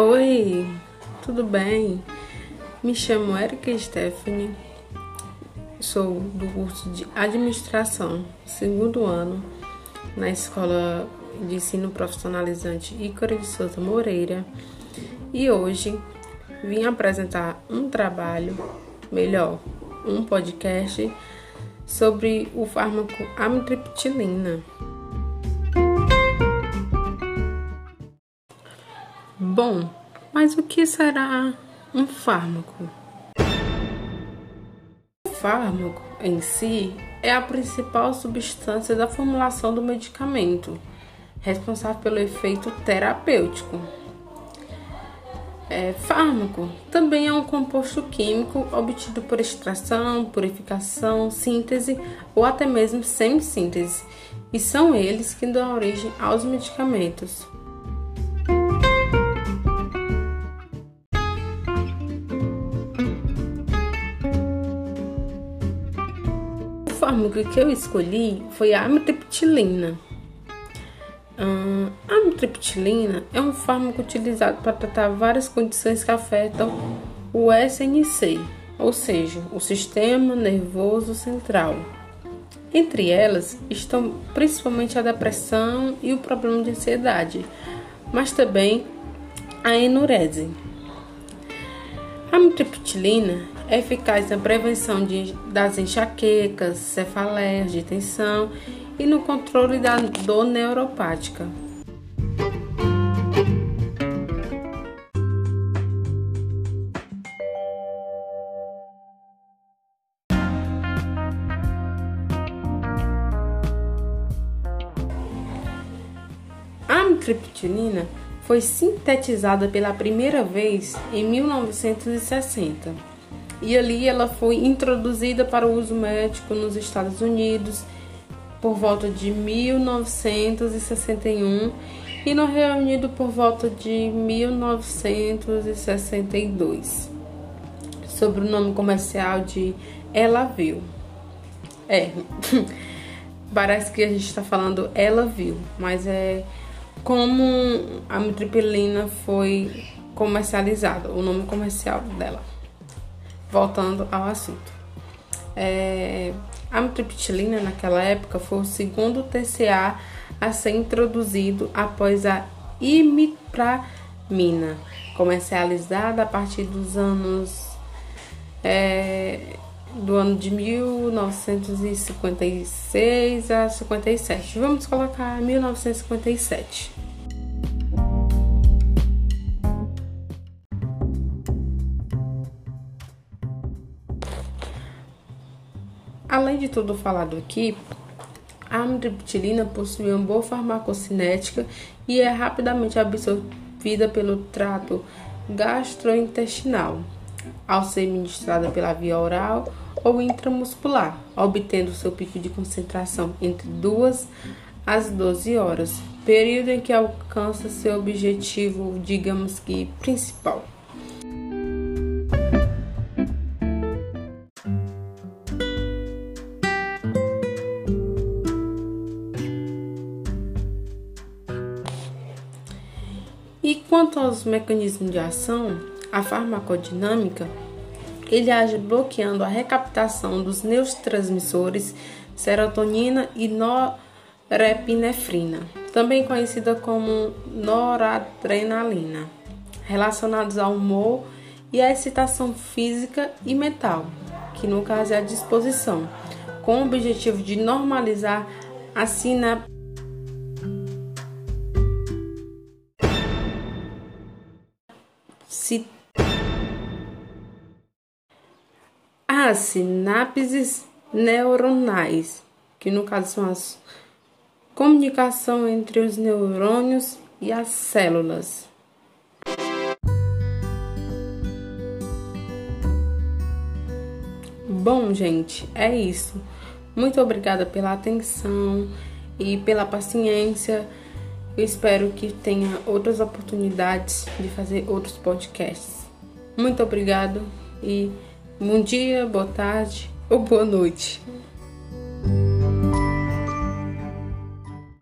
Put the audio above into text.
Oi, tudo bem? Me chamo Erika Stephanie, sou do curso de Administração, segundo ano, na Escola de Ensino Profissionalizante Ícaro de Souza Moreira e hoje vim apresentar um trabalho, melhor, um podcast sobre o fármaco amitriptilina. Bom, mas o que será um fármaco? O fármaco em si é a principal substância da formulação do medicamento, responsável pelo efeito terapêutico. É, fármaco também é um composto químico obtido por extração, purificação, síntese ou até mesmo sem síntese, e são eles que dão origem aos medicamentos. Fármaco que eu escolhi foi a amitriptilina. A amitriptilina é um fármaco utilizado para tratar várias condições que afetam o SNC, ou seja, o sistema nervoso central. Entre elas estão principalmente a depressão e o problema de ansiedade, mas também a enurese. A amitriptilina é eficaz na prevenção de, das enxaquecas, cefaleias de tensão e no controle da dor neuropática. A amitriptilina foi sintetizada pela primeira vez em 1960 e ali ela foi introduzida para o uso médico nos Estados Unidos por volta de 1961 e no Reino Unido por volta de 1962, sob o nome comercial de Elavil. É, parece que a gente está falando Elavil, mas é como a mitripilina foi comercializada, o nome comercial dela. Voltando ao assunto. É, a mitriptilina naquela época foi o segundo TCA a ser introduzido após a imipramina, comercializada a partir dos anos é, do ano de 1956 a 57. Vamos colocar 1957. Além de tudo falado aqui, a amitriptilina possui uma boa farmacocinética e é rapidamente absorvida pelo trato gastrointestinal ao ser ministrada pela via oral ou intramuscular, obtendo seu pico de concentração entre 2 às 12 horas, período em que alcança seu objetivo, digamos que principal. Quanto aos mecanismos de ação, a farmacodinâmica, ele age bloqueando a recaptação dos neurotransmissores serotonina e norepinefrina, também conhecida como noradrenalina, relacionados ao humor e à excitação física e mental, que no caso é a disposição, com o objetivo de normalizar a sinapse as sinapses neuronais, que no caso são as comunicação entre os neurônios e as células. Bom, gente, é isso. Muito obrigada pela atenção e pela paciência. Eu espero que tenha outras oportunidades de fazer outros podcasts. Muito obrigado e bom dia, boa tarde ou boa noite.